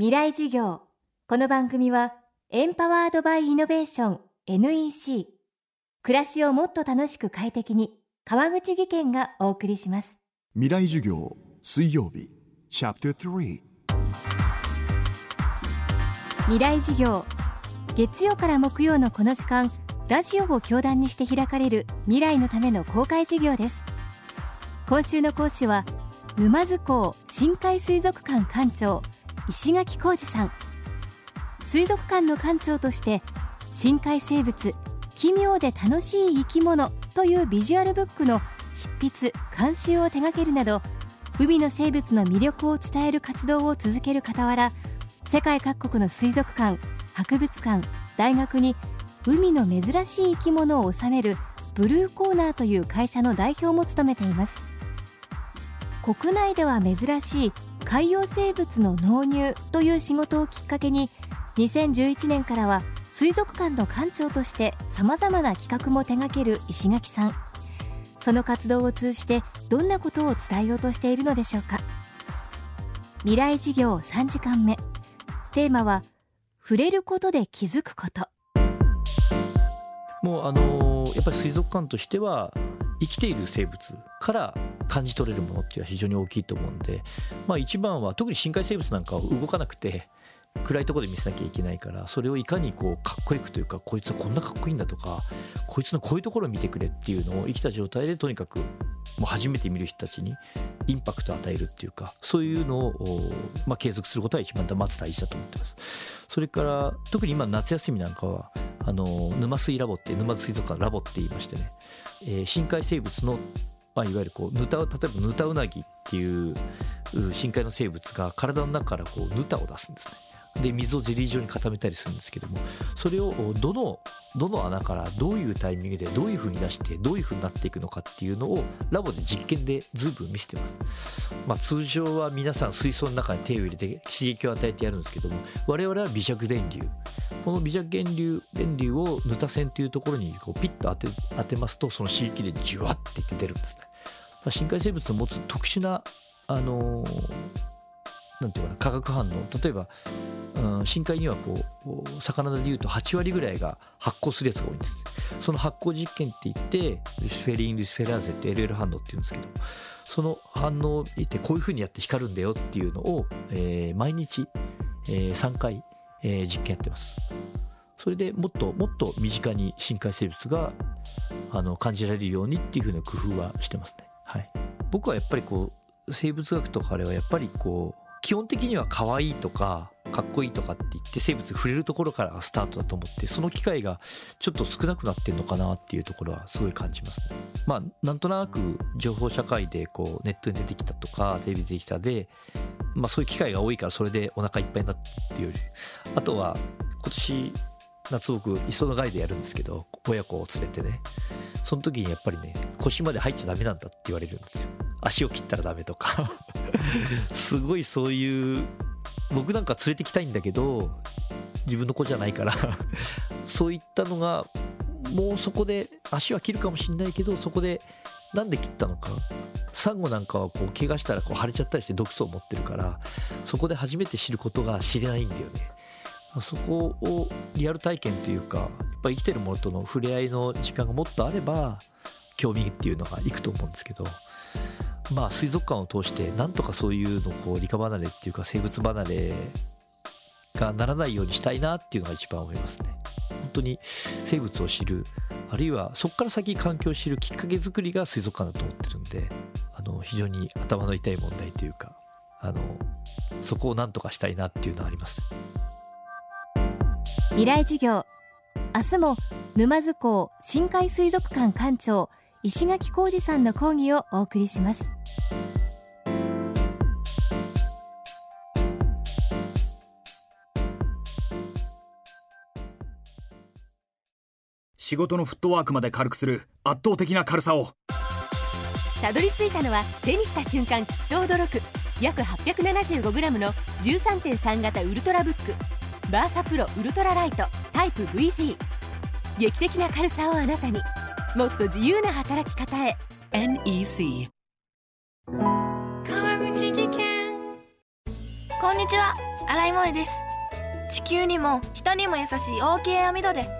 未来授業。この番組はエンパワードバイイノベーション NEC 暮らしをもっと楽しく快適に川口義賢がお送りします。未来授業水曜日チャプター3未来授業。月曜から木曜のこの時間ラジオを教壇にして開かれる未来のための公開授業です。今週の講師は沼津港深海水族館館長石垣浩二さん。水族館の館長として深海生物奇妙で楽しい生き物というビジュアルブックの執筆監修を手掛けるなど海の生物の魅力を伝える活動を続ける傍ら世界各国の水族館博物館大学に海の珍しい生き物を収めるブルーコーナーという会社の代表も務めています。国内では珍しい海洋生物の納入という仕事をきっかけに2011年からは水族館の館長としてさまざまな企画も手掛ける石垣さん。その活動を通じてどんなことを伝えようとしているのでしょうか。未来事業3時間目。テーマは触れることで気づくこと。もうあのやっぱり水族館としては生きている生物から感じ取れるものっていうのは非常に大きいと思うんで、まあ、一番は特に深海生物なんかは動かなくて暗いところで見せなきゃいけないからそれをいかにこうかっこよくというかこいつはこんなかっこいいんだとかこいつのこういうところを見てくれっていうのを生きた状態でとにかくもう初めて見る人たちにインパクトを与えるっていうかそういうのを、まあ、継続することが一番まず大事だと思ってます。それから特に今夏休みなんかはあの沼水ラボって沼津水族館ラボって言いましてね、えー深海生物の、まあ、いわゆるこうヌタ例えばヌタウナギっていう深海の生物が体の中からこうヌタを出すんですね。で水をゼリー状に固めたりするんですけどもそれをどのどの穴からどういうタイミングでどういう風に出してどういう風になっていくのかっていうのをラボで実験でずいぶん見せてます、まあ、通常は皆さん水槽の中に手を入れて刺激を与えてやるんですけども我々は微弱電流。この微弱電流電流をヌタ線というところにこうピッと当て当てますとその刺激でジュワッていって出るんですね、まあ深海生物の持つ特殊なあのーなんていうかな化学反応。例えば、うん、深海にはこう魚でいうと8割ぐらいが発光するやつが多いんですその発光実験って言ってルシフェリン・ルシフェラーゼって LL 反応っていうんですけどその反応を見てこういうふうにやって光るんだよっていうのを、えー毎日、えー3回、えー実験やってます。それでもっともっと身近に深海生物があの感じられるようにっていうふうな工夫はしてますね。はい。僕はやっぱりこう生物学とかあれはやっぱりこう基本的には可愛いとかかっこいいとかって言って生物触れるところからスタートだと思ってその機会がちょっと少なくなってんのかなっていうところはすごい感じますね。まあなんとなく情報社会でこうネットに出てきたとかテレビ出てきたで、まあ、そういう機会が多いからそれでお腹いっぱいになってっていうよりあとは今年夏僕磯のガイドやるんですけど親子を連れてねその時にやっぱりね腰まで入っちゃダメなんだって言われるんですよ足を切ったらダメとか すごいそういう僕なんか連れてきたいんだけど自分の子じゃないから。そういったのがもうそこで足は切るかもしれないけどそこでなんで切ったのか。サンゴなんかはこう怪我したらこう腫れちゃったりして毒素を持ってるからそこで初めて知ることが知れないんだよね。そこをリアル体験というかやっぱ生きてるものとの触れ合いの時間がもっとあれば興味っていうのがいくと思うんですけど。まあ水族館を通してなんとかそういうのこう理科離れっていうか生物離れがならないようにしたいなっていうのが一番思いますね。本当に生物を知るあるいはそこから先環境を知るきっかけ作りが水族館だと思ってるんであの非常に頭の痛い問題というかあのそこをなんとかしたいなっていうのはあります。未来授業明日も沼津港深海水族館館長石垣浩二さんの講義をお送りします仕事のフットワークまで軽くする圧倒的な軽さを。たどり着いたのは手にした瞬間きっと驚く。約 875g の13.3型ウルトラブック。バーサプロウルトラライト。タイプ VG 劇的な軽さをあなたに。もっと自由な働き方へ。NEC 川口技研。こんにちは。新井萌です。地球にも人にも優しい OK 網戸で